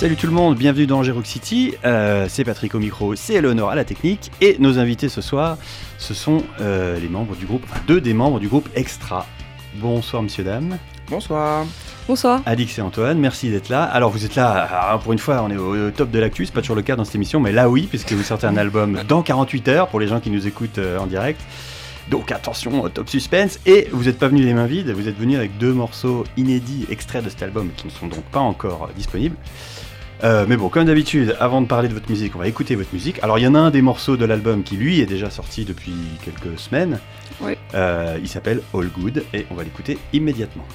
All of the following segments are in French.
Salut tout le monde, bienvenue dans Rock City. Euh, c'est Patrick au micro, c'est Eleonore à la technique. Et nos invités ce soir, ce sont euh, les membres du groupe, enfin, deux des membres du groupe Extra. Bonsoir, messieurs, dames. Bonsoir. Bonsoir. Alix et Antoine, merci d'être là. Alors, vous êtes là, pour une fois, on est au top de l'actu, c'est pas toujours le cas dans cette émission, mais là, oui, puisque vous sortez un album dans 48 heures pour les gens qui nous écoutent euh, en direct. Donc attention, top suspense. Et vous n'êtes pas venu les mains vides, vous êtes venu avec deux morceaux inédits extraits de cet album qui ne sont donc pas encore disponibles. Euh, mais bon, comme d'habitude, avant de parler de votre musique, on va écouter votre musique. Alors, il y en a un des morceaux de l'album qui, lui, est déjà sorti depuis quelques semaines. Oui. Euh, il s'appelle All Good et on va l'écouter immédiatement.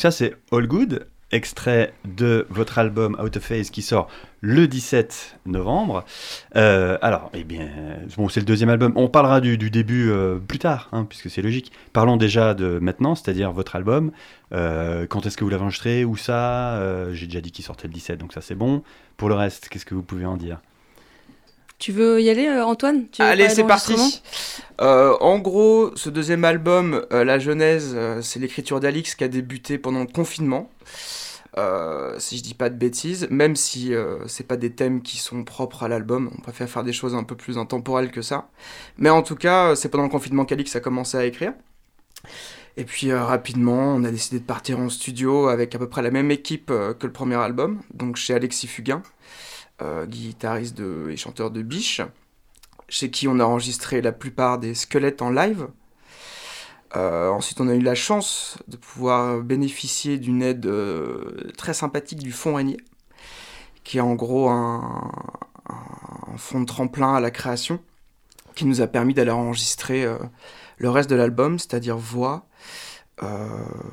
Donc ça c'est All Good. extrait de votre album Out of Phase qui sort le 17 novembre. Euh, alors, eh bien, bon, c'est le deuxième album. On parlera du, du début euh, plus tard, hein, puisque c'est logique. Parlons déjà de maintenant, c'est-à-dire votre album. Euh, quand est-ce que vous l'avez enregistré Où ça? Euh, J'ai déjà dit qu'il sortait le 17, donc ça c'est bon. Pour le reste, qu'est-ce que vous pouvez en dire? Tu veux y aller, Antoine? Tu veux Allez, c'est parti. Euh, en gros, ce deuxième album, euh, la genèse, euh, c'est l'écriture d'Alix qui a débuté pendant le confinement. Si je dis pas de bêtises, même si euh, c'est pas des thèmes qui sont propres à l'album, on préfère faire des choses un peu plus intemporelles que ça. Mais en tout cas, c'est pendant le confinement qu'Alix a commencé à écrire. Et puis rapidement, on a décidé de partir en studio avec à peu près la même équipe que le premier album, donc chez Alexis Fugain, guitariste et chanteur de Biche, chez qui on a enregistré la plupart des squelettes en live. Euh, ensuite, on a eu la chance de pouvoir bénéficier d'une aide euh, très sympathique du Fonds Régnier, qui est en gros un, un fonds de tremplin à la création, qui nous a permis d'aller enregistrer euh, le reste de l'album, c'est-à-dire voix,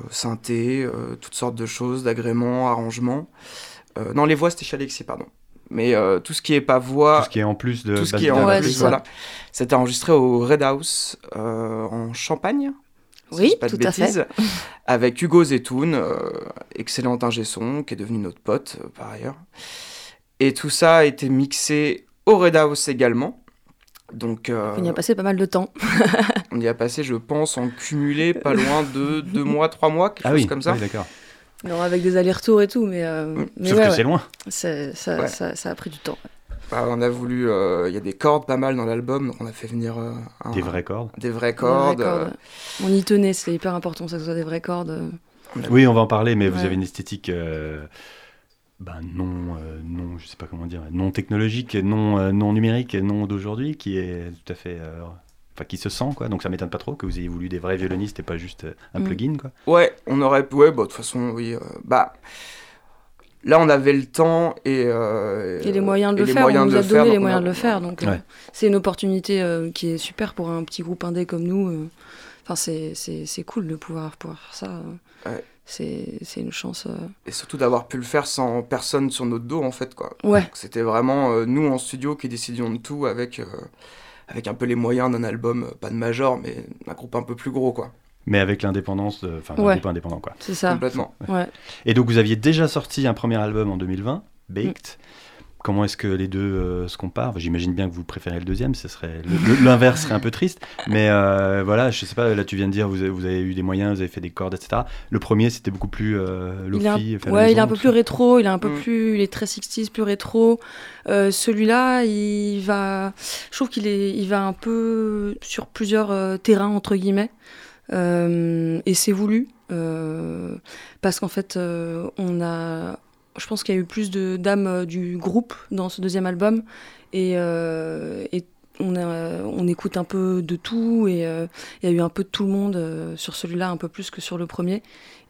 synthé, toutes sortes de choses, d'agréments, arrangements. Non, les voix, c'était chez Alexis, pardon. Mais euh, tout ce qui est pas voix, Tout ce qui est en plus de tout ce qui est en. Ouais, plus, voilà. C'était enregistré au Red House euh, en Champagne. si Oui, pas de tout à fait. Avec Hugo Zetoun, euh, excellent ingé son, qui est devenu notre pote euh, par ailleurs. Et tout ça a été mixé au Red House également. Donc euh, On y a passé pas mal de temps. on y a passé, je pense, en cumulé pas loin de deux mois, trois mois, quelque Ah chose oui, comme ça. oui, d'accord. Non, avec des allers-retours et tout, mais, euh, mais Sauf ouais, que ouais. c'est loin. C'est- ça, Ouais. ça, ça a pris du temps. Bah, on a voulu, euh, il y a des cordes pas mal dans l'album, donc on a fait venir euh, un- Des vraies cordes. des vraies Des vraies cordes. cordes. On y tenait, c'était hyper important, ça que ce soit des vraies cordes. euh, Oui, on va en parler, mais vous avez une esthétique euh, ben, non, euh, non, je sais pas comment dire, non technologique, non, euh, non numérique, non d'aujourd'hui, qui est tout à fait, euh, enfin, qui se sent quoi. Donc ça m'étonne pas trop que vous ayez voulu des vrais violonistes et pas juste euh, un Mm. plugin quoi. Ouais, on aurait pu. Ouais, bah, de toute façon, oui. euh, bah. Là, on avait le temps et. euh, Et les moyens de et le les faire, moyens on de nous a donné faire, les moyens a- de le faire, donc euh, c'est une opportunité euh, qui est super pour un petit groupe indé comme nous. Enfin, c'est- c'est c'est cool de pouvoir, pouvoir faire ça. Ouais. C'est c'est une chance. euh. Et surtout d'avoir pu le faire sans personne sur notre dos, en fait, quoi. Ouais, C'était vraiment euh, nous en studio qui décidions de tout avec, euh, avec un peu les moyens d'un album, euh, pas de major, mais un groupe un peu plus gros, quoi. Mais avec l'indépendance, enfin, d'un Ouais. groupe indépendant quoi. c'est ça. Complètement. Ouais. Et donc vous aviez déjà sorti un premier album en 2020, Baked. Comment est-ce que les deux euh, se comparent? Enfin, J'imagine bien que vous préférez le deuxième, ce serait l'inverse serait un peu triste. Mais euh, voilà, je sais pas. Là, tu viens de dire vous avez, vous avez eu des moyens, vous avez fait des cordes, etc. Le premier, c'était beaucoup plus euh, Il est un, lofi. la ouais, il est un peu plus ça. rétro, il est un peu Mm. plus, il est très 60s, plus rétro. Euh, Celui-là, il va, je trouve qu'il est, il va un peu sur plusieurs euh, terrains entre guillemets, Euh, et c'est voulu euh, parce qu'en fait, euh, on a, je pense qu'il y a eu plus de d'âme euh, du groupe dans ce deuxième album, et, euh, et on, a, on écoute un peu de tout, et euh, il y a eu un peu de tout le monde euh, sur celui-là, un peu plus que sur le premier.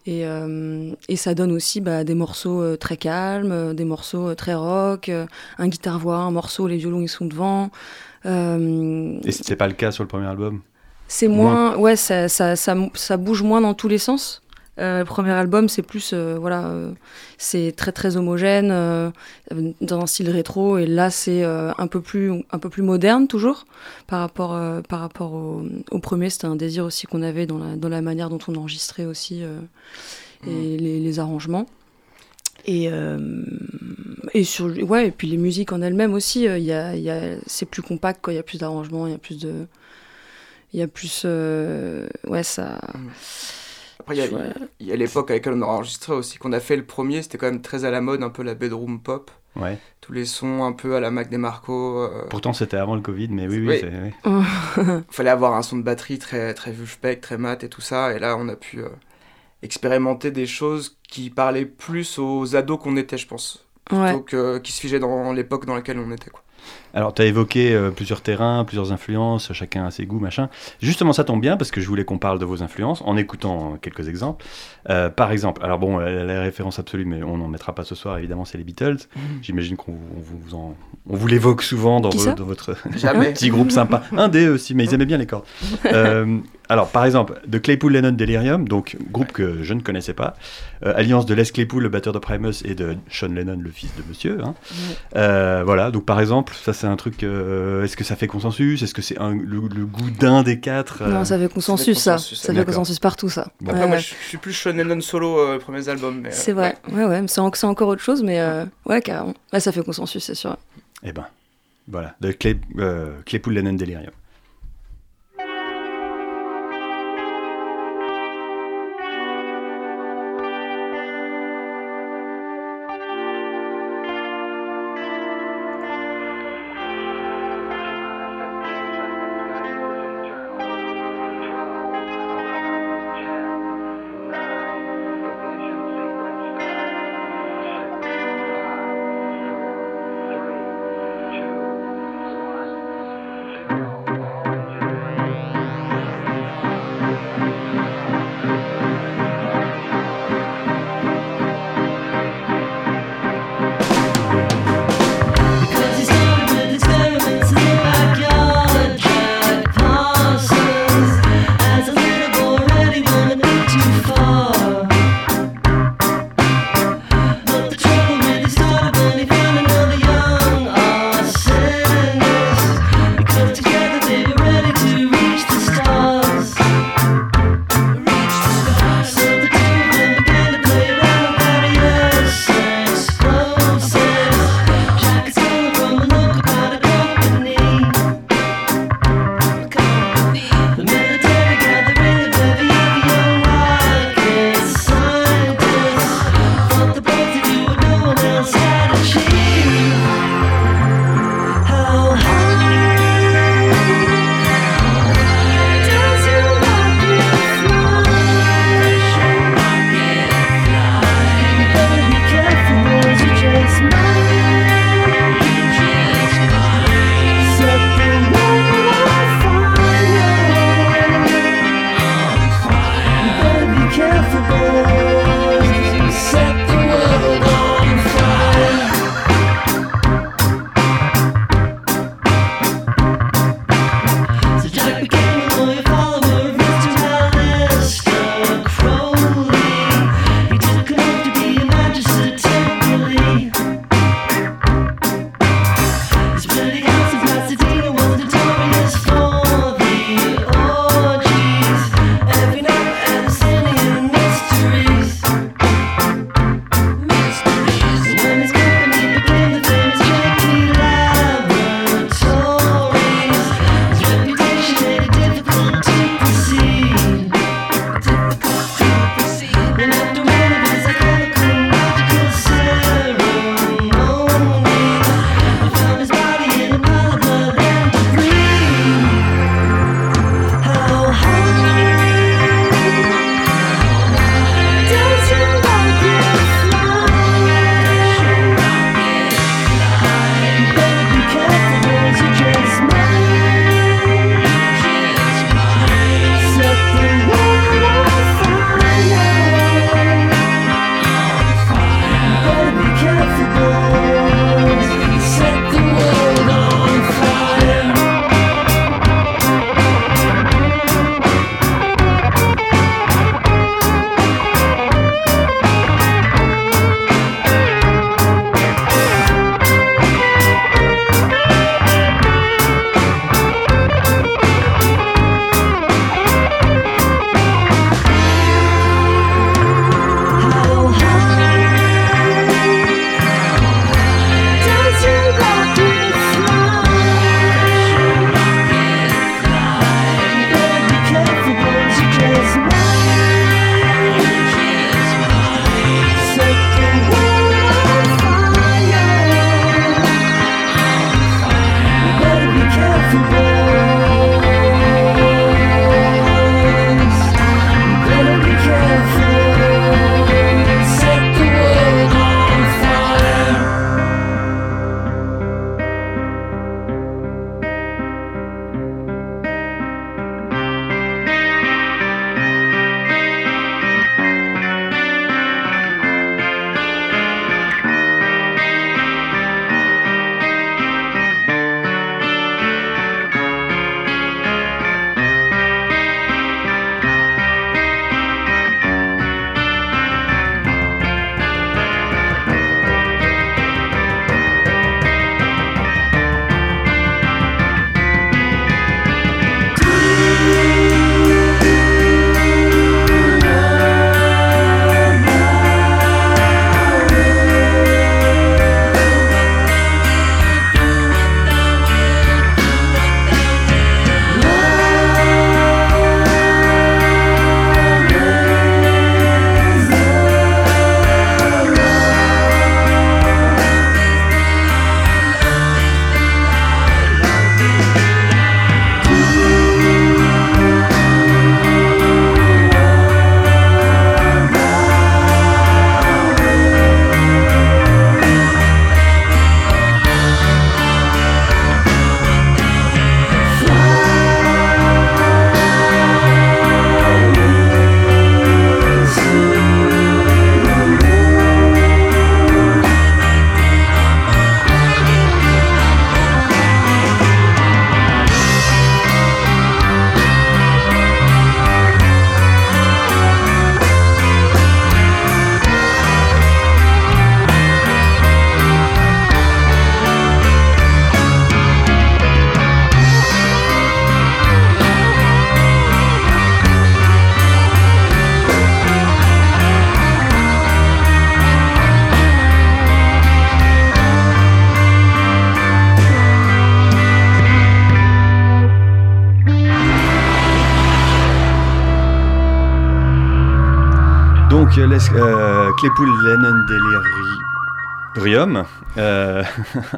Et, euh, et ça donne aussi bah, des morceaux très calmes, des morceaux très rock, un guitare-voix, un morceau, les violons ils sont devant. Et c'était pas le cas sur le premier album? c'est moins, ouais, ça, ça, ça, ça bouge moins dans tous les sens. Euh, le premier album, c'est plus, euh, voilà, euh, c'est très très homogène dans un style rétro, et là c'est un peu plus, un peu plus moderne toujours par rapport, par rapport au, au premier. C'était un désir aussi qu'on avait dans la, dans la manière dont on enregistrait aussi et les, les arrangements. Et, euh, et sur, ouais, et puis les musiques en elles-mêmes aussi, euh, y a, y a, c'est plus compact, quoi. Il y a plus d'arrangements, il y a plus de, il y a plus, euh, ouais, ça. Après, il y a- Ouais. il y a, l'époque à laquelle on a enregistré aussi, qu'on a fait le premier, c'était quand même très à la mode, un peu la bedroom pop. Ouais. Tous les sons un peu à la Mac DeMarco. euh, Pourtant, c'était avant le Covid, mais oui, oui. Oui. c'est- oui. fallait avoir un son de batterie très très spec, très mat et tout ça. Et là, on a pu euh, expérimenter des choses qui parlaient plus aux ados qu'on était, je pense, Ouais. plutôt que qui se figeaient dans l'époque dans laquelle on était. Quoi. Alors, tu as évoqué euh, plusieurs terrains, plusieurs influences, chacun a ses goûts, machin. Justement, ça tombe bien parce que je voulais qu'on parle de vos influences en écoutant quelques exemples. Euh, par exemple, alors bon, euh, la référence absolue, mais on n'en mettra pas ce soir, évidemment, c'est les Beatles. J'imagine qu'on on vous, en- on vous l'évoque souvent dans, vo- votre petit groupe sympa. Un des aussi, mais ils aimaient bien les cordes. Euh, Alors, par exemple, de Claypool Lennon Delirium, donc groupe que je ne connaissais pas, euh, alliance de Les Claypool, le batteur de Primus, et de Sean Lennon, le fils de monsieur. hein. Euh, voilà, donc par exemple, ça c'est un truc. euh, Est-ce que ça fait consensus? Est-ce que c'est le, le goût d'un des quatre euh, Non, ça fait consensus, ça. consensus, Ça fait d'accord. consensus partout, ça. Bon. Après, Ouais, moi, ouais. je je suis plus Sean Lennon solo, euh, premiers albums. euh, C'est vrai, ouais, ouais, mais c'est en- c'est encore autre chose, mais euh, ouais, carrément. Ouais, ça fait consensus, c'est sûr. Eh ben, voilà, de Clay, euh, Claypool Lennon Delirium. Euh, Claypool Lennon Delirium. Euh,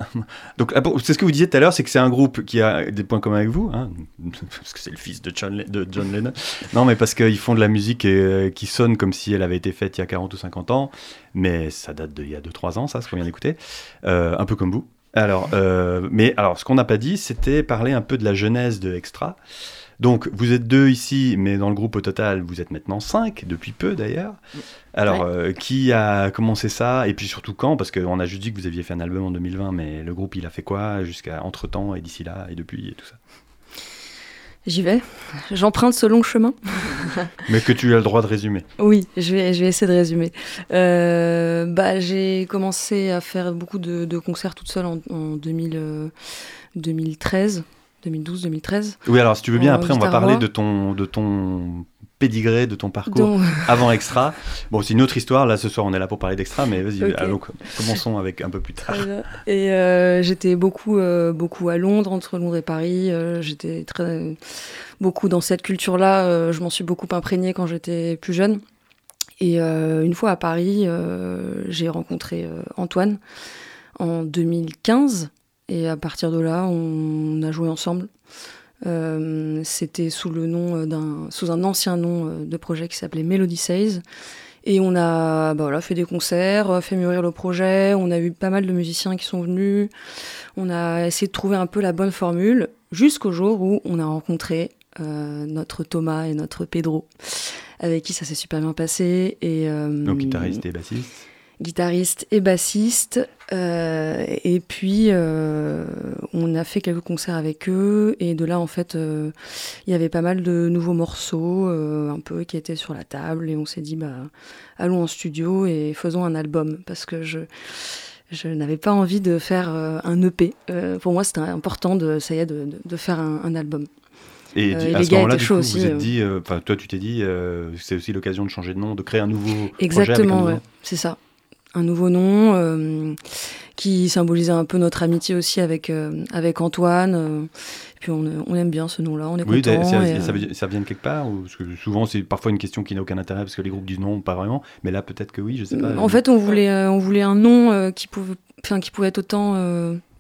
donc, ah c'est ce que vous disiez tout à l'heure, c'est que c'est un groupe qui a des points communs avec vous, hein, parce que c'est le fils de John, Lennon. Non, mais parce qu'ils font de la musique euh, qui sonne comme si elle avait été faite il y a 40 ou 50 ans, mais ça date d'il y a 2-3 ans, ça, ce qu'on vient d'écouter. Un peu comme vous. Alors, mais alors, ce qu'on n'a pas dit, c'était parler un peu de la genèse de Extra. Donc, vous êtes deux ici, mais dans le groupe au total, vous êtes maintenant cinq, depuis peu d'ailleurs. Alors, euh, qui a commencé ça Et puis surtout quand? Parce qu'on a juste dit que vous aviez fait un album en 2020, mais le groupe, il a fait quoi jusqu'à entre-temps et d'ici là et depuis et tout ça? J'y vais. J'emprunte ce long chemin. Mais que tu as le droit de résumer. Oui, je vais, je vais essayer de résumer. Euh, bah, j'ai commencé à faire beaucoup de, de concerts toute seule en, en 2000, euh, 2013, 2012, 2013. Oui, alors si tu veux bien, En après, on va parler de ton, de ton pédigré, de ton parcours Donc, avant Extra. Bon, c'est une autre histoire. Là, ce soir, on est là pour parler d'Extra, mais vas-y, Ok. allons, commençons avec un peu plus tard. Et euh, j'étais beaucoup, euh, beaucoup à Londres, entre Londres et Paris. Euh, j'étais très beaucoup dans cette culture-là. Euh, je m'en suis beaucoup imprégnée quand j'étais plus jeune. Et euh, une fois à Paris, euh, j'ai rencontré euh, Antoine en 2015. Et à partir de là, on a joué ensemble. Euh, C'était sous le nom d'un, sous un ancien nom euh, de projet qui s'appelait Melody Says. Et on a bah voilà, fait des concerts, euh, fait mûrir le projet. On a eu pas mal de musiciens qui sont venus. On a essayé de trouver un peu la bonne formule jusqu'au jour où on a rencontré euh, notre Thomas et notre Pedro, avec qui ça s'est super bien passé. Et, euh, Donc, guitariste et bassiste. Guitariste et bassiste. Euh, et puis, euh, on a fait quelques concerts avec eux. Et de là, en fait, euh, il y avait pas mal de nouveaux morceaux, un peu, qui étaient sur la table. Et on s'est dit, bah, allons en studio et faisons un album. Parce que je, je n'avais pas envie de faire un EP. Pour moi, c'était important de, ça y est, de, de- de faire un, un album. Et Euh, et à les ce moment-là, coup, aussi, vous êtes dit, euh, toi, tu t'es dit, euh, c'est aussi l'occasion de changer de nom, de créer un nouveau projet avec un Exactement, nouveau ouais, nom. c'est ça. Un nouveau nom euh, qui symbolisait un peu notre amitié aussi avec, euh, avec Antoine. euh, et puis on, on aime bien ce nom-là, on est Oui, content. ça, et, ça, euh, ça vient de quelque part ou, parce que Souvent, c'est parfois une question qui n'a aucun intérêt parce que les groupes disent non, pas vraiment. Mais là, peut-être que oui, je sais pas. en fait, on voulait, on voulait un nom qui, pouvait, qui pouvait être autant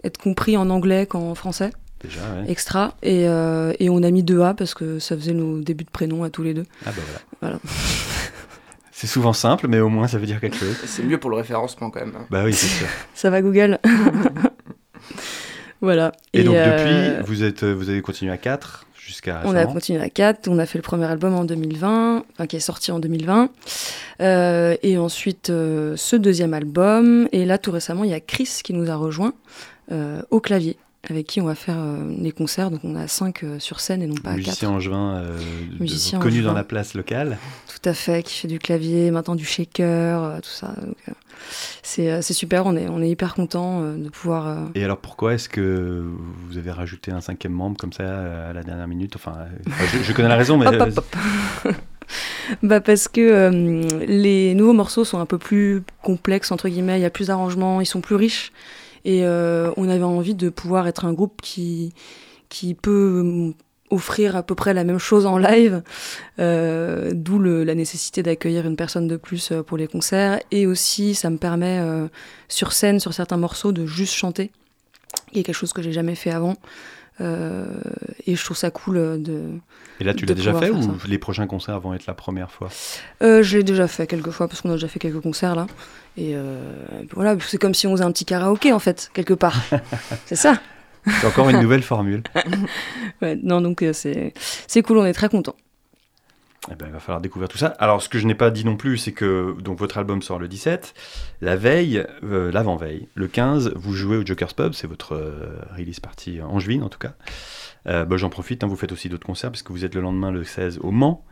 être compris en anglais qu'en français, Déjà, ouais. extra. Et, et on a mis deux A parce que ça faisait nos débuts de prénom à tous les deux. Ah bah voilà. Voilà. C'est souvent simple, mais au moins, ça veut dire quelque chose. C'est mieux pour le référencement quand même. hein. Bah oui, c'est sûr. Ça va Google Voilà. Et, donc, euh, depuis, vous, êtes, vous avez continué à 4 jusqu'à On a continué à 4, on a fait le premier album en 2020, enfin qui est sorti en 2020. Euh, et ensuite euh, ce deuxième album. Et là tout récemment, il y a Chris qui nous a rejoint euh, au clavier, avec qui on va faire euh, les concerts. Donc on a 5 sur scène et non pas 4. Musicien angevin, euh, Musicien connu angevin. dans la place locale. Tout à fait, qui fait du clavier, maintenant du shaker, euh, tout ça. Euh, c'est euh, super, on est, on est hyper content de pouvoir. euh, Et alors, pourquoi est-ce que vous avez rajouté un cinquième membre comme ça euh, à la dernière minute? Enfin, euh, je, je connais la raison, mais Hop, euh, hop, hop. bah parce que euh, les nouveaux morceaux sont un peu plus complexes entre guillemets, il y a plus d'arrangements, ils sont plus riches et euh, on avait envie de pouvoir être un groupe qui qui peut euh, offrir à peu près la même chose en live, euh, d'où la nécessité d'accueillir une personne de plus euh, pour les concerts et aussi ça me permet euh, sur scène sur certains morceaux de juste chanter, qui est quelque chose que j'ai jamais fait avant. Euh, et je trouve ça cool de, Et là, tu l'as déjà fait ou les prochains concerts vont être la première fois? Je l'ai déjà fait quelques fois parce qu'on a déjà fait quelques concerts là. Et euh, voilà, c'est comme si on faisait un petit karaoké en fait, quelque part. c'est ça. C'est encore une nouvelle formule. Ouais, non, donc euh, c'est c'est cool, on est très contents. Eh ben, il va falloir découvrir tout ça. Alors, ce que je n'ai pas dit non plus, c'est que donc votre album sort le 17. La veille, euh, l'avant-veille, le 15, vous jouez au Joker's Pub. C'est votre euh, release party en juin, en tout cas. Euh, bah, J'en profite, hein, vous faites aussi d'autres concerts, parce que vous êtes le lendemain, le 16, au Mans.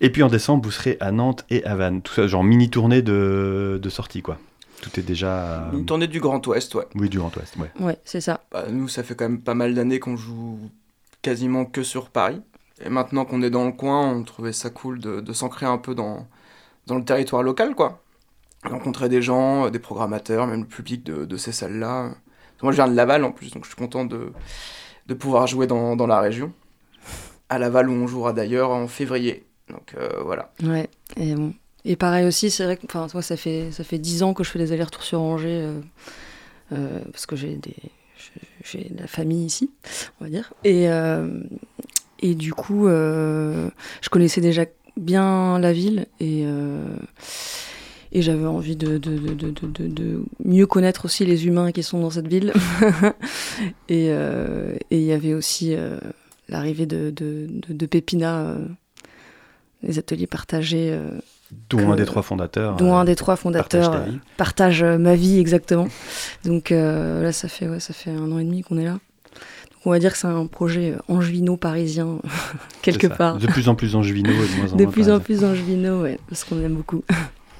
Et puis en décembre, vous serez à Nantes et à Vannes. Tout ça, genre mini-tournée de, de sortie, quoi. Tout est déjà... Une tournée du Grand Ouest, ouais. Oui, du Grand Ouest, ouais. Ouais, c'est ça. Bah, nous, ça fait quand même pas mal d'années qu'on joue quasiment que sur Paris. Et maintenant qu'on est dans le coin, on trouvait ça cool de, de s'ancrer un peu dans, dans le territoire local, quoi. Rencontrer des gens, euh, des programmateurs, même le public de, de ces salles-là. Moi, je viens de Laval en plus, donc je suis content de, de pouvoir jouer dans, dans la région. À Laval, où on jouera d'ailleurs en février. Donc euh, voilà. Ouais. Et bon, Et pareil aussi, c'est vrai que moi, ça fait ça fait dix ans que je fais des allers-retours sur Angers euh, euh, parce que j'ai des j'ai- de la famille ici, on va dire. Et et du coup, je connaissais déjà bien la ville et et j'avais envie de, de, de, de, mieux connaître aussi les humains qui sont dans cette ville. et il y avait aussi l'arrivée de Pépina, euh, les ateliers partagés, euh, Dont que- un des trois fondateurs. dont euh, un des trois fondateurs partage euh, partage euh, ma vie exactement. Donc euh, là, ça fait, ouais, ça fait un an et demi qu'on est là. Donc on va dire que c'est un projet euh, angevino-parisien, quelque part. De plus en plus angevino et de moins en De moins plus en plus angevino, ouais, parce qu'on aime beaucoup.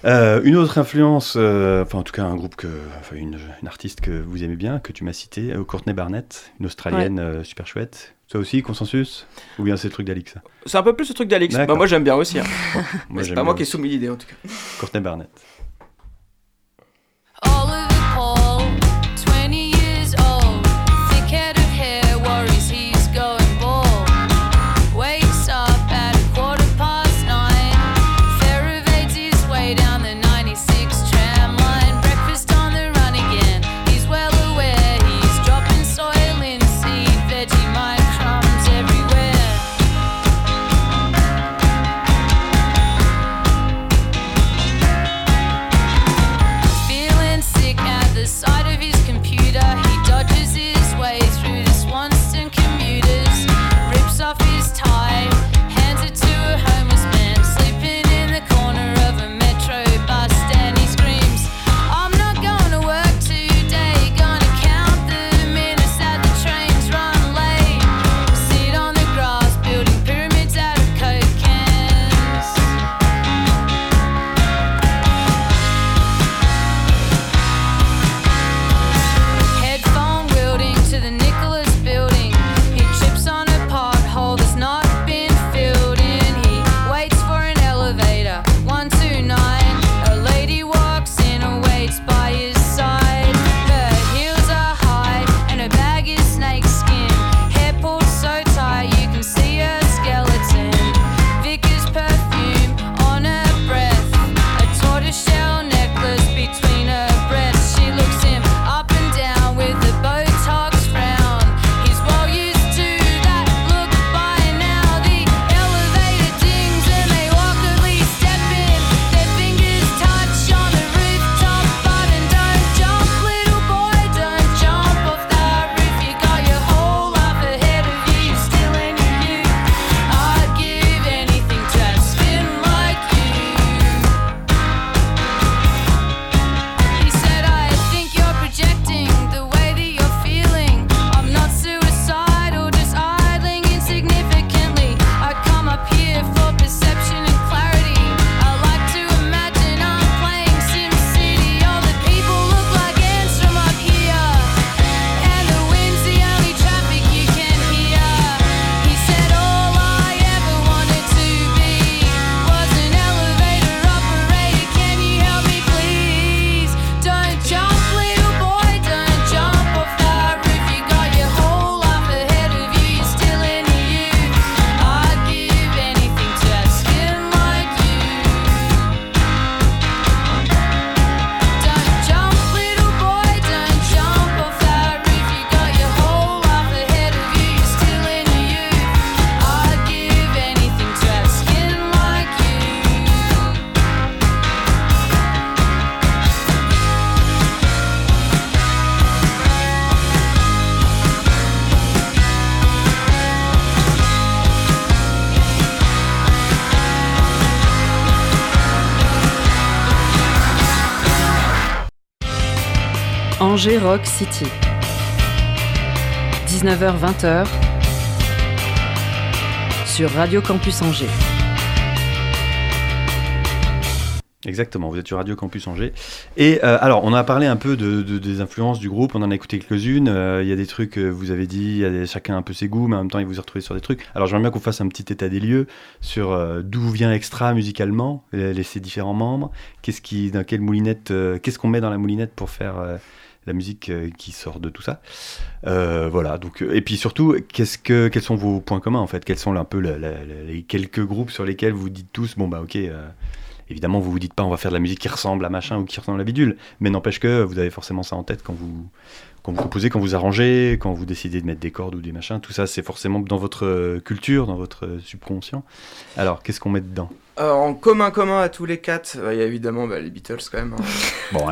Euh, une autre influence, euh, enfin en tout cas un groupe que, enfin une, une artiste que vous aimez bien, que tu m'as cité, euh, Courtney Barnett, une Australienne euh, super chouette. Ça aussi, consensus Ou bien c'est le truc d'Alix C'est un peu plus le truc d'Alix. Bah, moi j'aime bien aussi. hein. Moi, c'est pas moi bien qui ai aussi. soumis l'idée en tout cas. Courtney Barnett. Angers Rock City. 19h-20h sur Radio Campus Angers. Exactement, vous êtes sur Radio Campus Angers. Et euh, alors, on a parlé un peu de, de- des influences du groupe, on en a écouté quelques-unes. Euh, Il y a des trucs, vous avez dit, y a un peu ses goûts, mais en même temps, il vous a retrouvé sur des trucs. Alors, j'aimerais bien qu'on fasse un petit état des lieux sur euh, d'où vient Extra musicalement, les, les- différents membres. Qu'est-ce qui, dans quelle moulinette, qu'est-ce qu'on met dans la moulinette pour faire la musique euh, qui sort de tout ça. Euh, voilà. Donc, euh, et puis surtout, qu'est-ce que, quels sont vos points communs en fait? Quels sont un peu la- la- la- les quelques groupes sur lesquels vous dites tous, bon bah ok. évidemment, vous vous dites pas on va faire de la musique qui ressemble à machin ou qui ressemble à bidule, mais n'empêche que vous avez forcément ça en tête quand vous quand vous composez, quand vous arrangez, quand vous décidez de mettre des cordes ou des machins, tout ça c'est forcément dans votre culture, dans votre subconscient. Alors, qu'est-ce qu'on met dedans? Euh, en commun commun à tous les quatre, euh, il y a évidemment bah, les Beatles quand même. hein. Bon,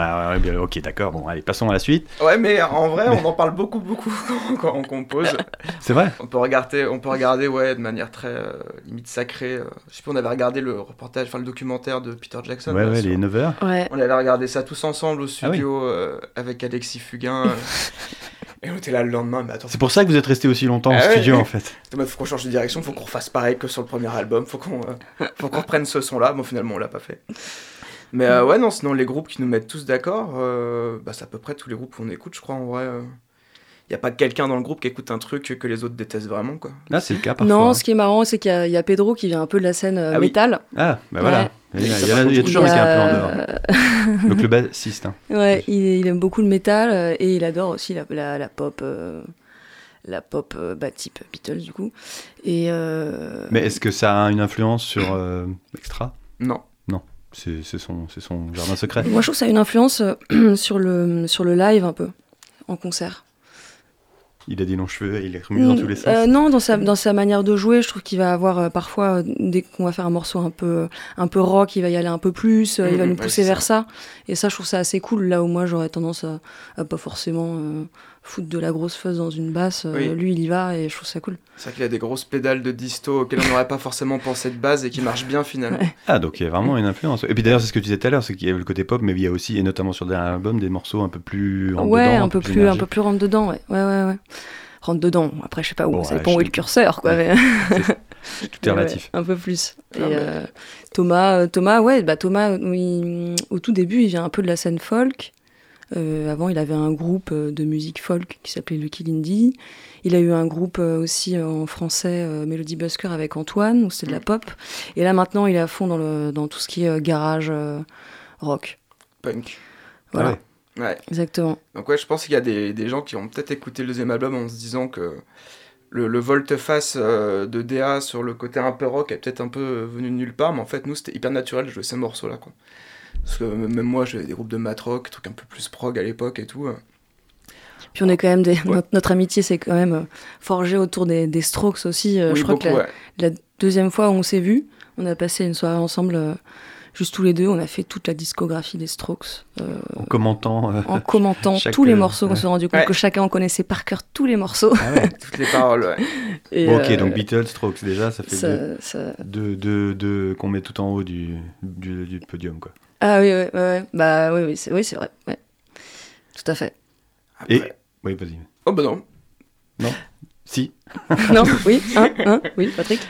ok, d'accord, bon, allez, passons à la suite. Ouais, mais en vrai, on en parle beaucoup, beaucoup quand, on compose. C'est vrai On peut regarder, on peut regarder ouais, de manière très euh, limite sacrée. je sais pas, on avait regardé le reportage, enfin le documentaire de Peter Jackson. Ouais, là, ouais, sur- les 9 heures. Ouais. On avait regardé ça tous ensemble au Ah studio euh, avec Alexis Fugain. Et on était là le lendemain, mais attends, C'est pour ça que vous êtes resté aussi longtemps Ah au ouais. studio en fait. En mode, faut qu'on change de direction, faut qu'on refasse pareil que sur le premier album, faut qu'on euh, faut qu'on reprenne ce son-là. Bon, finalement, on l'a pas fait. Mais euh, ouais, non, sinon, les groupes qui nous mettent tous d'accord, euh, bah, c'est à peu près tous les groupes qu'on écoute, je crois, en vrai. Il y a pas quelqu'un dans le groupe qui écoute un truc que les autres détestent vraiment, quoi. Là, c'est le cas parfois. Non, hein. ce qui est marrant, c'est qu'il y, a- il y a Pedro qui vient un peu de la scène euh, Ah oui. métal. Ah, bah voilà. Ouais. Il y a, il y a- il y a contre, toujours Il un y qui est a- un peu en dehors. Donc le bassiste. hein. Ouais, il, il aime beaucoup le métal euh, et il adore aussi la, la, la pop, euh, la pop euh, bah, type Beatles du coup. Et euh, Mais est-ce que ça a une influence sur euh, Extra? Non. C'est c'est son, c'est son jardin secret. moi je trouve que ça a une influence euh, sur le sur le live un peu en concert. Il a des longs cheveux et il est remis dans tous les sens. Euh, non, dans sa, dans sa manière de jouer, je trouve qu'il va avoir euh, parfois, euh, dès qu'on va faire un morceau un peu, un peu rock, il va y aller un peu plus, euh, il va Mhm, nous pousser vers ça. Et ça, je trouve ça assez cool. Là où moi, j'aurais tendance à, à pas forcément euh, foutre de la grosse fuzz dans une basse. euh. Lui, il y va et je trouve ça cool. C'est vrai qu'il a des grosses pédales de disto auxquelles on n'aurait pas forcément pensé de base et qui marchent bien finalement. Ouais. Ah, donc il y a vraiment une influence. Et puis d'ailleurs, c'est ce que tu disais tout à l'heure, c'est qu'il y a le côté pop, mais il y a aussi, et notamment sur le dernier album, des morceaux un peu plus rentre ouais, dedans, un peu plus, un peu plus rentre dedans. Ouais, ouais, ouais. ouais. Rentre dedans. Après, je sais pas où. Bon, ça ouais, dépend je où est le curseur, quoi. mais- Tout est Ouais, relatif. un peu plus. Et, Ah, mais- euh, Thomas, euh, Thomas, ouais, bah Thomas, au tout début, il vient un peu de la scène folk. Euh, avant, il avait un groupe euh, de musique folk qui s'appelait Lucky Lindy. Il a eu un groupe euh, aussi en français, euh, Melody Busker avec Antoine, où c'est de la pop. Et là, maintenant, il est à fond dans, le, dans tout ce qui est euh, garage euh, rock. Punk. Voilà, Ah ouais. Ouais. exactement. Donc ouais, je pense qu'il y a des, des gens qui ont peut-être écouté le deuxième album en se disant que le, le volte-face euh, de DA sur le côté un peu rock est peut-être un peu venu de nulle part, mais en fait, nous, c'était hyper naturel de jouer ces morceaux-là, quoi. Parce que même moi, j'avais des groupes de mat rock, trucs un peu plus prog à l'époque et tout. Puis on est quand même des, Ouais. notre, notre amitié s'est quand même euh, forgée autour des, des Strokes aussi. Euh, oui, je crois beaucoup, que la, ouais. La deuxième fois où on s'est vu, on a passé une soirée ensemble, euh, juste tous les deux. On a fait toute la discographie des Strokes euh, En commentant. euh, en commentant Chaque, tous les morceaux. On s'est rendu compte Ouais. que chacun en connaissait par cœur tous les morceaux. Ah ouais. Toutes les paroles, ouais. Et, Bon, ok, euh, donc Beatles, Strokes, déjà, ça fait deux, ça, ça- deux, deux, deux qu'on met tout en haut du, du, du podium, quoi. Ah oui, ouais, ouais, ouais. bah oui, oui, c'est oui, c'est vrai. ouais. Tout à fait. Après- Et- Oui, vas-y. Oh bah non. Si. non, oui, hein, hein, oui, Patrick.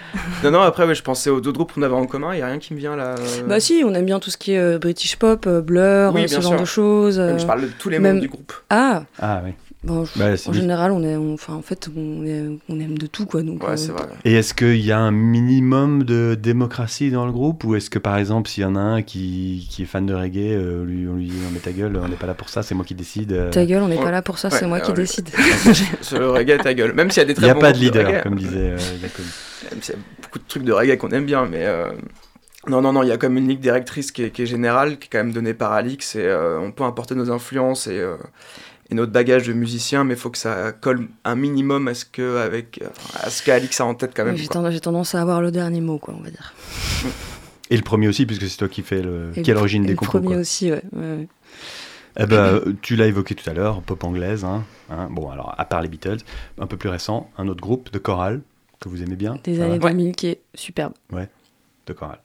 Non, non, après, ouais, je pensais aux deux groupes qu'on avait en commun, il n'y a rien qui me vient là. euh. Bah si, on aime bien tout ce qui est euh, British pop, euh, Blur, Oui, ce genre sûr. de choses. Euh. Je parle de tous les même- membres du groupe. Ah, Ah oui. Bon, Bah, c'est en général, on est, on- enfin, en fait, on, est- on aime de tout, quoi. Donc, Ouais, euh, vrai. Et est-ce qu'il y a un minimum de démocratie dans le groupe? Ou est-ce que par exemple, s'il y en a un qui, qui est fan de reggae, euh, lui, on lui dit non, mais ta gueule, on n'est pas là pour ça, c'est moi qui décide. euh. Ta gueule, on n'est Ouais. pas là pour ça, Ouais, c'est moi qui décide. Sur le reggae, ta gueule. Même s'il y a des Il très n'y a bons pas de leader, comme disait euh. Même s'il y a beaucoup de trucs de reggae qu'on aime bien, mais euh, non, non, non, il y a comme une ligne directrice qui est, qui est générale, qui est quand même donnée par Alix, et euh, on peut importer nos influences et, euh, et notre bagage de musicien, mais il faut que ça colle un minimum à ce que avec à ce qu'Alix a en tête quand même. J'ai tendance, j'ai tendance à avoir le dernier mot, quoi, on va dire. Et le premier aussi, puisque c'est toi qui, fais le... Et qui est à le- l'origine des le compos. premier quoi. aussi, ouais. ouais, ouais. Eh ben, tu l'as évoqué tout à l'heure, pop anglaise. Hein, hein. Bon, alors, à part les Beatles, un peu plus récent, un autre groupe de chorale que vous aimez bien. Des années va 2000 qui est superbe. De chorale.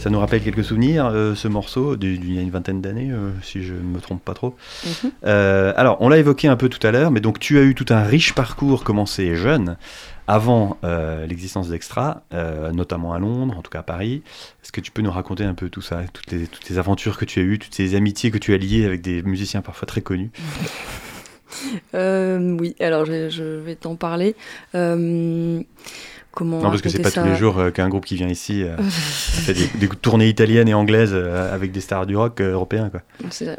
Ça nous rappelle quelques souvenirs, euh, ce morceau, d'il y a une vingtaine d'années, euh, si je ne me trompe pas trop. Mhm. Euh, alors, on l'a évoqué un peu tout à l'heure, mais donc tu as eu tout un riche parcours commencé jeune, avant l'existence d'Extra, notamment à Londres, en tout cas à Paris. Est-ce que tu peux nous raconter un peu tout ça, toutes les, toutes les aventures que tu as eues, toutes ces amitiés que tu as liées avec des musiciens parfois très connus? Oui, alors je, je vais t'en parler. Comment Non, parce que c'est pas ça tous les jours euh, qu'un groupe qui vient ici euh, fait des, des tournées italiennes et anglaises euh, avec des stars du rock européen. Quoi.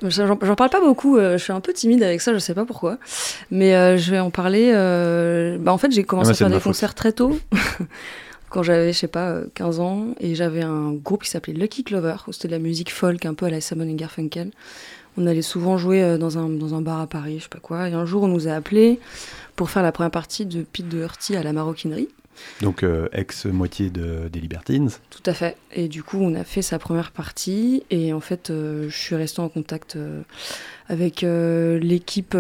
J'en parle pas beaucoup, je suis un peu timide avec ça, je sais pas pourquoi. Mais je vais en parler. bah, en fait, j'ai commencé Ah à faire de des faute. concerts très tôt, quand j'avais, je sais pas, euh, 15 ans. Et j'avais un groupe qui s'appelait Lucky Clover, où c'était de la musique folk, un peu à la Simon et Garfunkel. On allait souvent jouer dans un, dans un bar à Paris, je sais pas quoi. Et un jour, on nous a appelés pour faire la première partie de Pete Doherty à la maroquinerie. Donc, euh, ex-moitié de, des Libertines. Tout à fait. Et du coup, on a fait sa première partie. Et en fait, euh, je suis restée en contact euh, avec l'équipe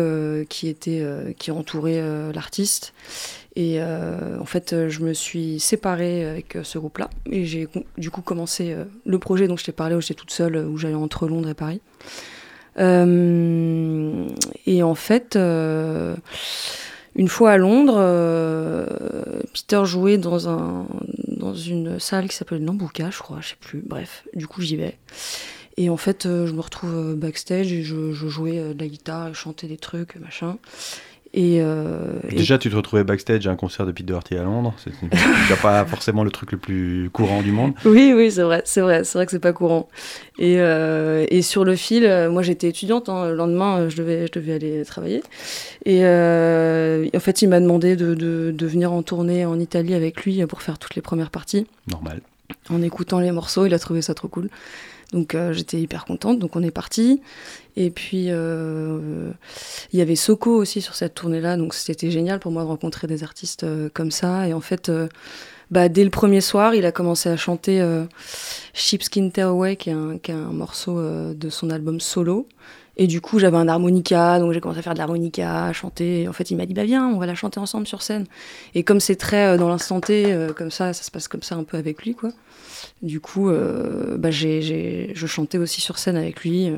qui était qui entourait l'artiste. Et en fait, je me suis séparée avec ce groupe-là. Et j'ai du coup commencé le projet dont je t'ai parlé, où j'étais toute seule, où j'allais entre Londres et Paris. Et en fait, une fois à Londres, euh, Peter jouait dans, un, dans une salle qui s'appelle Nambuka, je crois, je sais plus. Bref, du coup, j'y vais. Et en fait, euh, je me retrouve euh, backstage et je, je jouais euh, de la guitare, je chantais des trucs, machin. Et, euh, et- Déjà, tu te retrouvais backstage à un concert de Pete Doherty à Londres. C'est déjà pas forcément le truc le plus courant du monde. Oui, oui, c'est vrai, c'est vrai, c'est vrai que c'est pas courant. Et, euh, et sur le fil, euh, moi j'étais étudiante, hein, le lendemain je devais, je devais aller travailler. Et euh, en fait, il m'a demandé de, de, de venir en tournée en Italie avec lui pour faire toutes les premières parties. Normal. En écoutant les morceaux, il a trouvé ça trop cool. Donc euh, j'étais hyper contente, donc on est parti. Et puis euh, il y avait Soko aussi sur cette tournée-là, donc c'était génial pour moi de rencontrer des artistes euh, comme ça. Et en fait, euh, bah, dès le premier soir, il a commencé à chanter euh, Sheepskin Tearaway, qui est un, qui est un morceau de son album solo. Et du coup, j'avais un harmonica, donc j'ai commencé à faire de l'harmonica, à chanter. En fait, il m'a dit, bah viens, on va la chanter ensemble sur scène. Et comme c'est très dans l'instant T, comme ça, ça se passe comme ça un peu avec lui, quoi. Du coup, euh, bah, j'ai, j'ai- je chantais aussi sur scène avec lui. euh.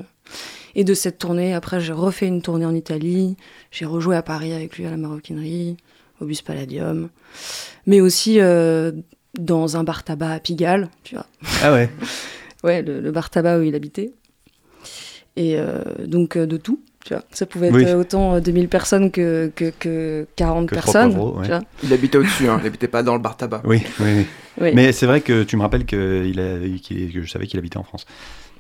Et de cette tournée, après, j'ai refait une tournée en Italie. J'ai rejoué à Paris avec lui à la maroquinerie, au Bus Palladium. Mais aussi euh, dans un bar tabac à Pigalle, tu vois. Ah ouais. Ouais, le, le bar tabac où il habitait. Et euh, donc, de tout. Tu vois. Ça pouvait être Oui. euh, autant euh, 2000 personnes que, que, que 40 Que trois personnes. pauvres, ouais. tu vois. Il habitait au-dessus, hein, il habitait pas dans le bar tabac. Oui, oui, oui. Oui. Mais c'est vrai que tu me rappelles que, il a, je savais qu'il habitait en France.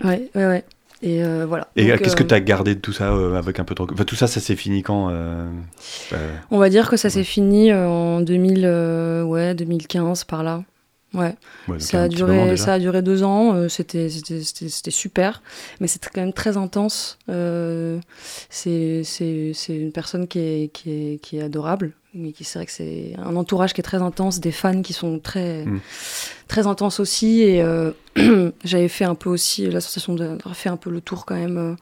Ouais, ouais, ouais. Et euh, voilà. Et qu'est-ce que euh, tu as gardé de tout ça euh, avec un peu de recul? Enfin, tout ça, ça s'est fini quand euh, euh, On va dire que ça s'est fini euh, en 2000, euh, ouais, 2015 par là. Ouais. Ça a, duré, ça a duré deux ans, euh, c'était super, mais c'était quand même très intense. Euh, c'est c'est- c'est une personne qui est, qui est, qui est adorable, mais c'est vrai que c'est un entourage qui est très intense, des fans qui sont très, Mm. très intenses aussi. Et euh, j'avais fait un peu aussi la sensation d'avoir fait un peu le tour quand même. euh,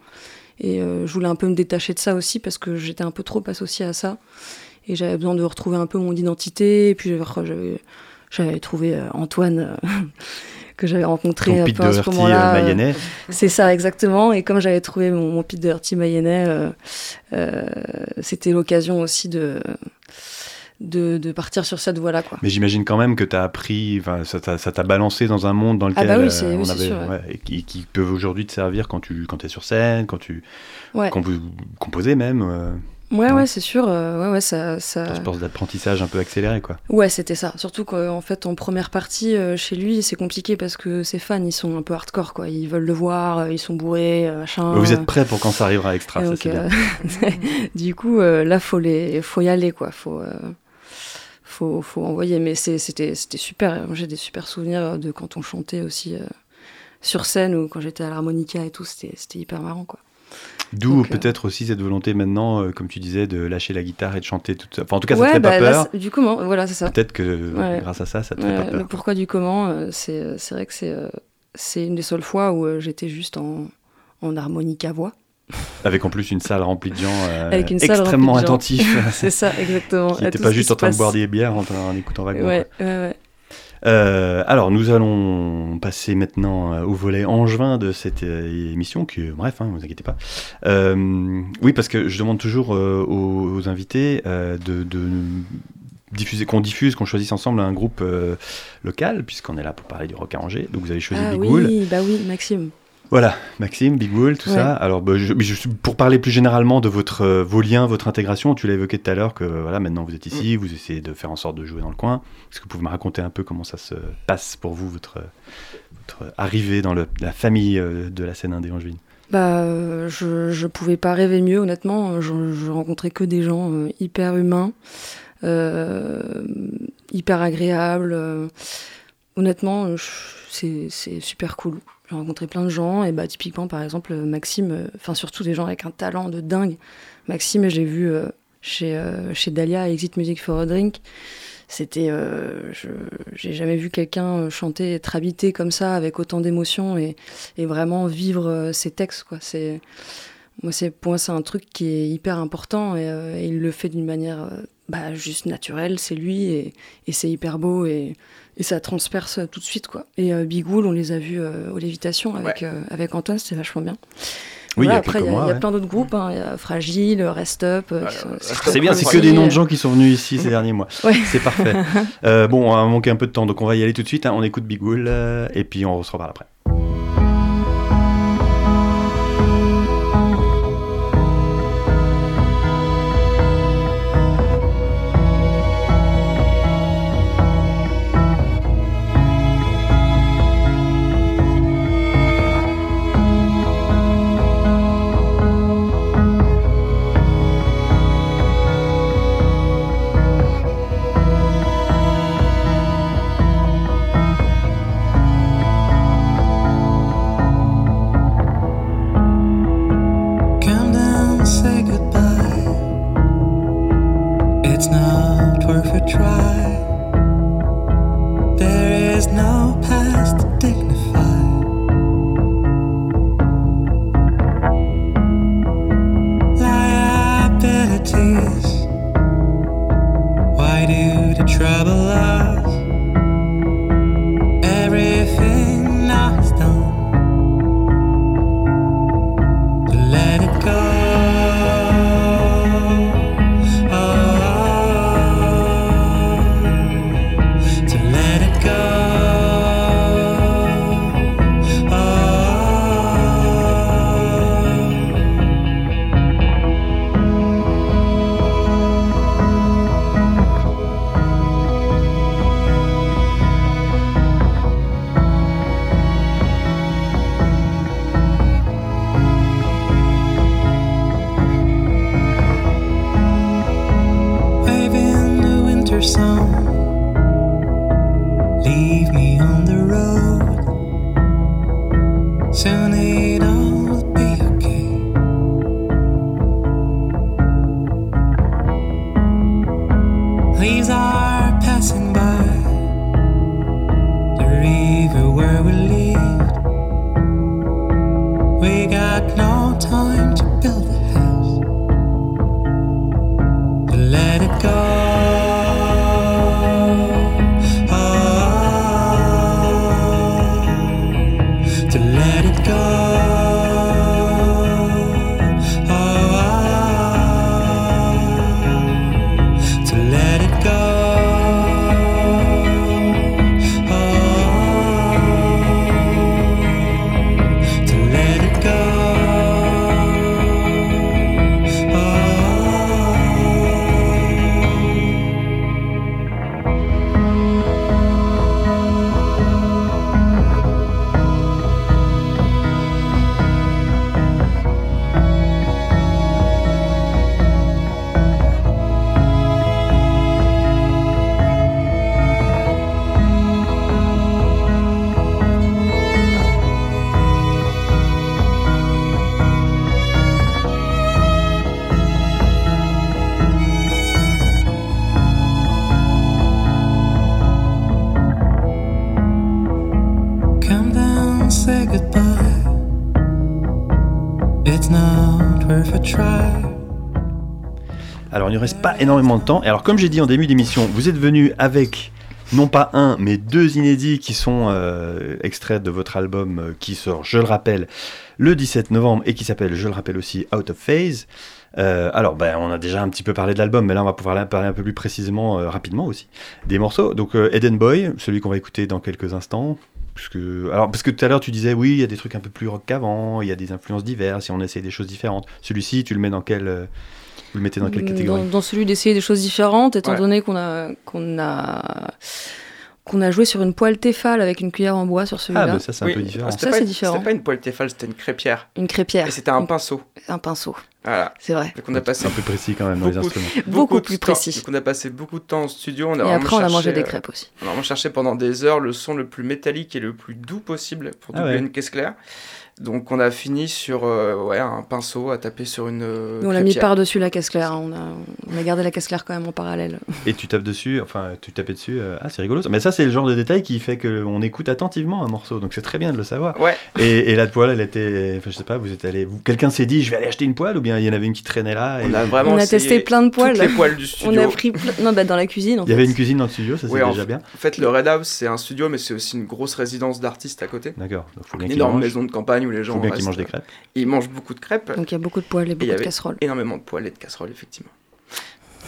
et euh, je voulais un peu me détacher de ça aussi parce que j'étais un peu trop associée à ça. Et j'avais besoin de retrouver un peu mon identité. Et puis j'avais- j'avais trouvé euh, Antoine euh, que j'avais rencontré un Pete peu à ce moment-là. euh, euh, mayennais. c'est ça, exactement. Et comme j'avais trouvé mon, mon Pete Doherty mayennais, euh, euh, c'était l'occasion aussi de, de, de partir sur cette voie-là. Quoi. Mais j'imagine quand même que tu as appris, ça t'a ça t'a balancé dans un monde dans lequel bah oui, euh, c'est- oui, on avait, sûr, ouais. ouais, et qui, qui peuvent aujourd'hui te servir quand tu quand es sur scène, quand tu Ouais, quand vous composez même. Ouais, ouais. ouais, c'est sûr. euh, ouais, ouais, ça, ça... une sorte d'apprentissage un peu accéléré, quoi. Ouais, c'était ça. Surtout qu'en fait, en première partie, euh, chez lui, c'est compliqué parce que ses fans, ils sont un peu hardcore, quoi. Ils veulent le voir, euh, ils sont bourrés, euh, machin. Vous êtes prêt pour quand ça arrivera extra, Et ça c'est bien. du coup, là, faut les, faut y aller, quoi. Faut, faut, faut envoyer. Mais c'était, c'était super. J'ai des super souvenirs de quand on chantait aussi sur scène ou quand j'étais à l'harmonica et tout. C'était, c'était hyper marrant, quoi. D'où euh, peut-être aussi cette volonté maintenant, euh, comme tu disais, de lâcher la guitare et de chanter tout ça. Enfin, en tout cas, ça ouais, te fait bah, pas là, peur. du comment, voilà, c'est ça. Peut-être que Ouais. grâce à ça, ça te fait pas le peur. pourquoi du comment, euh, c'est, vrai que c'est, euh, c'est une des seules fois où euh, j'étais juste en, en harmonica voix. Avec en plus une salle remplie de gens euh, Avec une salle extrêmement attentifs. c'est ça, exactement. qui À n'étaient pas juste en train de boire des bières en, en écoutant vaguement. Ouais, ouais, ouais. Euh, alors, nous allons passer maintenant euh, au volet angevin de cette euh, émission, qui, bref, hein, vous inquiétez pas. Euh, oui, parce que je demande toujours aux, aux invités de, de diffuser, qu'on diffuse, qu'on choisisse ensemble un groupe euh, local, puisqu'on est là pour parler du rock à Angers. Donc, vous avez choisi Ah oui, bah oui, Maxime. Voilà, Maxime, Big Wool, tout Ouais. ça. Alors, bah, je- mais je- pour parler plus généralement de votre, euh, vos liens, votre intégration, tu l'as évoqué tout à l'heure que voilà, maintenant vous êtes ici, vous essayez de faire en sorte de jouer dans le coin. Est-ce que vous pouvez me raconter un peu comment ça se passe pour vous, votre, votre arrivée dans le- la famille euh, de la scène indé angevine? Bah, je, je pouvais pas rêver mieux, honnêtement. Je, je rencontrais que des gens euh, hyper humains, euh, hyper agréables. honnêtement, c'est super cool. J'ai rencontré plein de gens, et bah, typiquement, par exemple, Maxime, euh, enfin, surtout des gens avec un talent de dingue. Maxime, j'ai vu euh, chez, euh, chez Dahlia, Exit Music for a Drink. C'était. J'ai jamais vu quelqu'un chanter, être habité comme ça, avec autant d'émotion et, et vraiment vivre ses textes, quoi. C'est. Moi, c'est, pour moi, c'est un truc qui est hyper important et, il le fait d'une manière bah, juste naturelle, c'est lui et, et c'est hyper beau et, et ça transperce tout de suite. Quoi. Et euh, Bigoul, on les a vus euh, aux Lévitations avec, euh, avec Antoine, c'était vachement bien. Oui, il y a après, il y a, mois, il y a ouais. plein d'autres groupes, hein. il y a Fragile, Rest Up. euh, C'est bien, c'est que des noms de gens qui sont venus ici ces derniers mois. Ouais. C'est parfait. Euh, bon, on a manqué un peu de temps, donc on va y aller tout de suite. hein. On écoute Big Wool euh, et puis on se reparle après. Énormément de temps. Et alors comme j'ai dit en début d'émission, vous êtes venu avec non pas un, mais deux inédits qui sont euh, extraits de votre album euh, qui sort, je le rappelle, le 17 novembre et qui s'appelle, je le rappelle aussi, Out of Phase. Euh, alors, ben, on a déjà un petit peu parlé de l'album, mais là, on va pouvoir parler un peu plus précisément, rapidement aussi, des morceaux. Donc, Eden Boy, celui qu'on va écouter dans quelques instants. Parce que, alors, parce que tout à l'heure, tu disais, oui, il y a des trucs un peu plus rock qu'avant, il y a des influences diverses, et on essaye des choses différentes. Celui-ci, tu le mets dans quel. Vous le mettez dans quelle catégorie dans, dans celui d'essayer des choses différentes, étant Ouais. donné qu'on a, qu'on a, qu'on a joué sur une poêle Tefal avec une cuillère en bois sur Ah, celui-là. bah ça, c'est un peu différent. Ça, c'est une- différent. C'était pas une poêle Tefal, c'était une crêpière. Une crêpière. Et c'était un Une- pinceau. Un pinceau, Voilà. c'est vrai. Donc on a passé C'est un peu précis quand même dans les beaucoup- instruments. Beaucoup de plus précis. Donc on a passé beaucoup de temps en studio. On a Et après, on a mangé des euh, crêpes aussi. On a vraiment cherché pendant des heures le son le plus métallique et le plus doux possible pour Ah doubler ouais. une caisse claire. Donc on a fini sur euh, ouais, un pinceau à taper sur une. euh, on l'a mis par-dessus la caisse claire. hein. On a, on a gardé la caisse claire quand même en parallèle. Et tu tapes dessus, enfin, tu tapais dessus. euh, ah, c'est rigolo. ça. Mais ça, c'est le genre de détail qui fait qu'on écoute attentivement un morceau. Donc c'est très bien de le savoir. Ouais, Et, et la poêle, elle était. Enfin, je sais pas, vous êtes allé. Quelqu'un s'est dit, je vais aller acheter une poêle ou bien il y en avait une qui traînait là et- on a vraiment on a testé plein de poêles. Toutes les poêles du On studio. a pris plein... Non, bah dans la cuisine en Il y avait fait. une cuisine dans le studio, ça c'est déjà bien. En fait, le Red House, c'est un studio, mais c'est aussi une grosse résidence d'artistes à côté. D'accord. Donc faut bien Une énorme maison de campagne où les gens Faut bien qu'ils restent- mangent des crêpes. Ils mangent beaucoup de crêpes, Donc il y a beaucoup de poêles et y de casseroles. énormément de poêles et de casseroles, effectivement.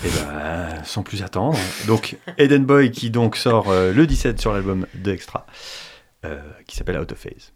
Et ben, sans plus attendre. Donc, Eden Boy qui donc sort euh, le 17 sur l'album de Extra, euh, qui s'appelle Out of Phase.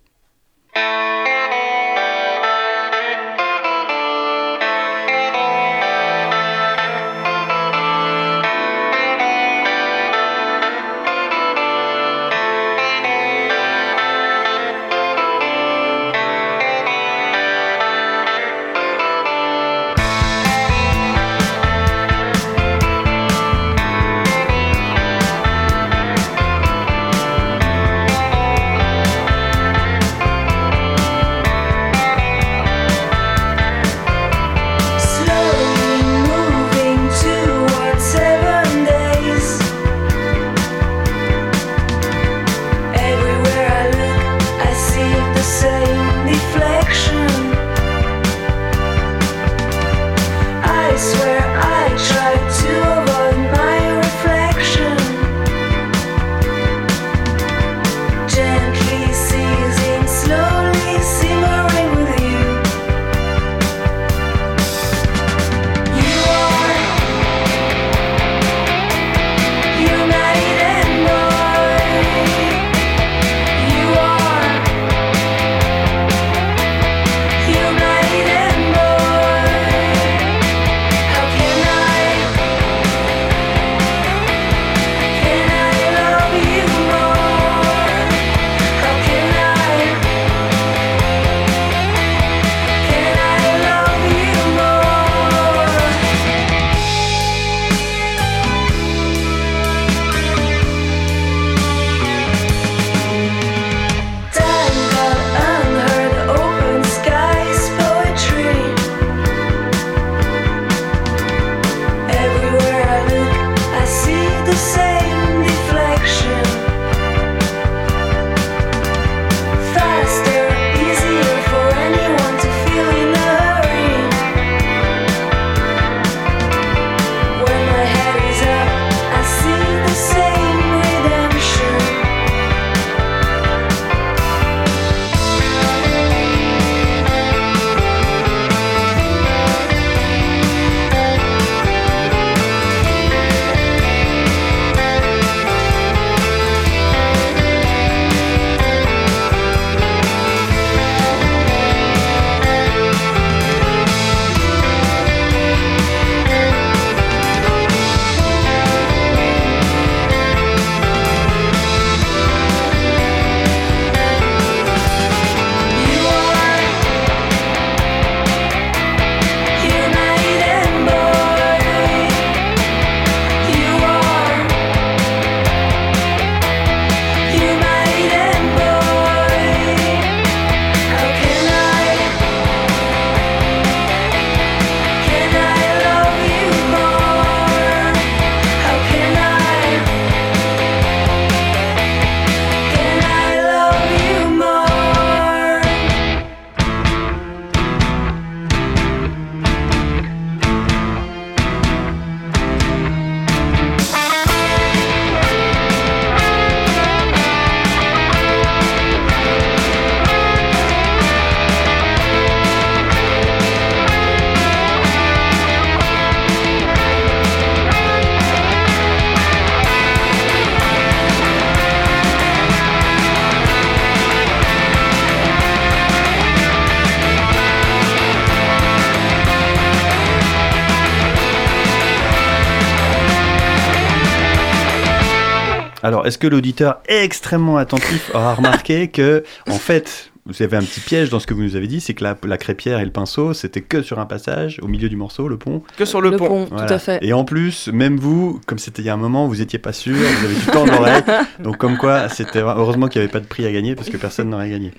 Alors, est-ce que l'auditeur extrêmement attentif aura remarqué que, en fait, vous avez un petit piège dans ce que vous nous avez dit, c'est que la, la crêpière et le pinceau, c'était que sur un passage, au milieu du morceau, le pont. Que sur le, Le pont. pont, Voilà. tout à fait. Et en plus, même vous, comme c'était il y a un moment, vous étiez pas sûr, vous avez du temps l'oreille. Donc, comme quoi, c'était heureusement qu'il n'y avait pas de prix à gagner parce que personne n'aurait gagné.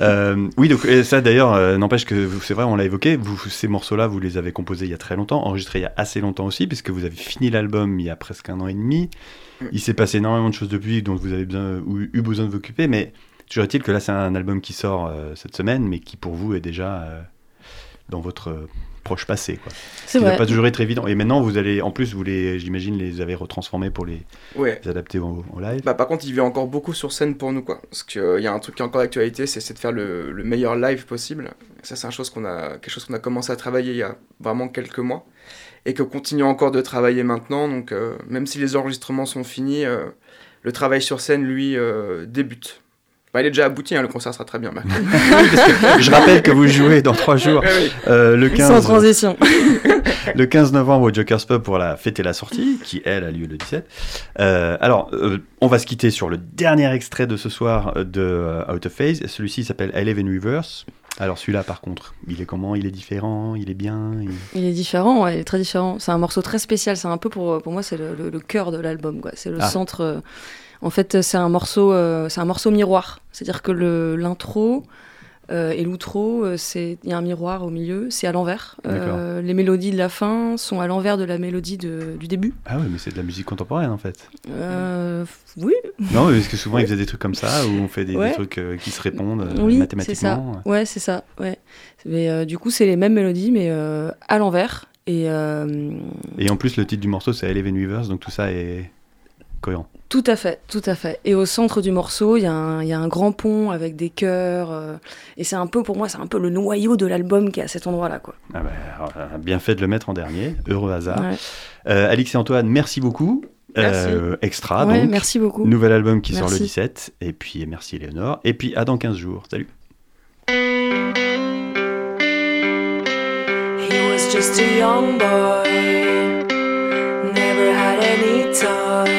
Euh, oui, donc et ça d'ailleurs, euh, n'empêche que c'est vrai, on l'a évoqué. Vous, ces morceaux-là, vous les avez composés il y a très longtemps, enregistrés il y a assez longtemps aussi, puisque vous avez fini l'album il y a presque un an et demi. Il s'est passé énormément de choses depuis, dont vous avez besoin, eu besoin de vous occuper, mais toujours est-il que là, c'est un album qui sort euh, cette semaine, mais qui pour vous est déjà euh, dans votre euh, proche passé. Quoi. C'est qui doit pas toujours être évident. Et maintenant, vous allez, en plus, vous les, j'imagine, les avez retransformés pour les, Ouais. les adapter au, au live. Bah, par contre, il vient encore beaucoup sur scène pour nous, quoi. Parce qu'il y a un truc qui est encore d'actualité, c'est c'est de faire le, le meilleur live possible. Ça, c'est un chose qu'on a, quelque chose qu'on a commencé à travailler il y a vraiment quelques mois. Et que continue encore de travailler maintenant. Donc, euh, même si les enregistrements sont finis, euh, le travail sur scène, lui, euh, débute. Bah, il est déjà abouti, hein, le concert sera très bien. maintenant. Je rappelle que vous jouez dans trois jours, euh, le Sans 15, transition. le 15 novembre au Joker's Pub pour la fêter la sortie, qui elle a lieu le 17. Euh, alors, euh, on va se quitter sur le dernier extrait de ce soir de euh, Out of Phase. Celui-ci s'appelle I Live in Reverse. Alors celui-là, par contre, il est comment? Il est différent? Il est bien? Il- Il est différent, ouais, il est très différent. C'est un morceau très spécial. C'est un peu pour, pour moi, c'est le, le- le cœur de l'album. quoi. C'est le Ah. centre. En fait, c'est un morceau, euh, c'est un morceau miroir. C'est-à-dire que le- l'intro euh, et l'outro, euh, c'est il y a un miroir au milieu. C'est à l'envers. Euh, les mélodies de la fin sont à l'envers de la mélodie de- du début. Ah oui, mais c'est de la musique contemporaine en fait. Oui, Non, parce que souvent ils faisaient des trucs comme ça, où on fait des, des trucs qui se répondent oui, c'est ça. mathématiquement. Ouais, c'est ça. Ouais. Mais du coup, c'est les mêmes mélodies, mais à l'envers. Et Et en plus, le titre du morceau, c'est in Reverse, donc tout ça est cohérent. Tout à fait, tout à fait. Et au centre du morceau, il y, a un- il y a un grand pont avec des chœurs. euh, et c'est un peu, pour moi, c'est un peu le noyau de l'album qui est à cet endroit-là. Quoi. Ah bah, alors, euh, bien fait de le mettre en dernier, heureux hasard. Ouais. Euh, Alix et Antoine, merci beaucoup. Merci. Euh, extra, Ouais, donc. merci beaucoup. Nouvel album qui sort le Merci. 17. Et puis merci Léonore. Et puis à dans 15 jours. Salut. He was just a young boy, never had any toy.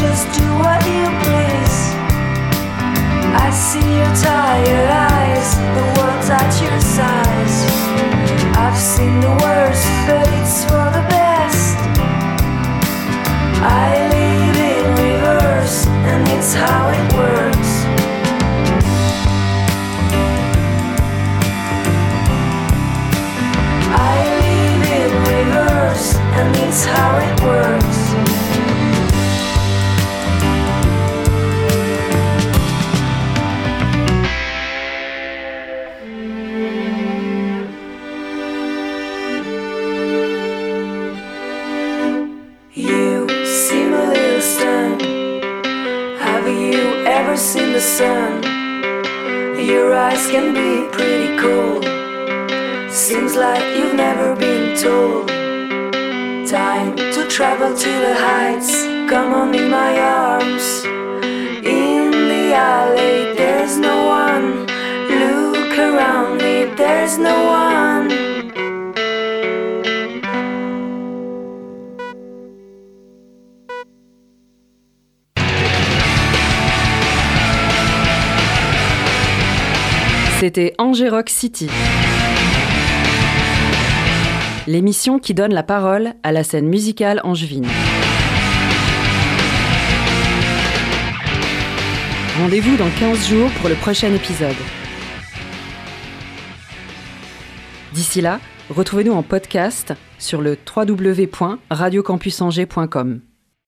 just travel to the heights. Come on in my arms. In the alley, there's no one. Look around me, there's no one. C'était Angérock City. L'émission qui donne la parole à la scène musicale angevine. Rendez-vous dans 15 jours pour le prochain épisode. D'ici là, retrouvez-nous en podcast sur le www.radiocampusangers.com.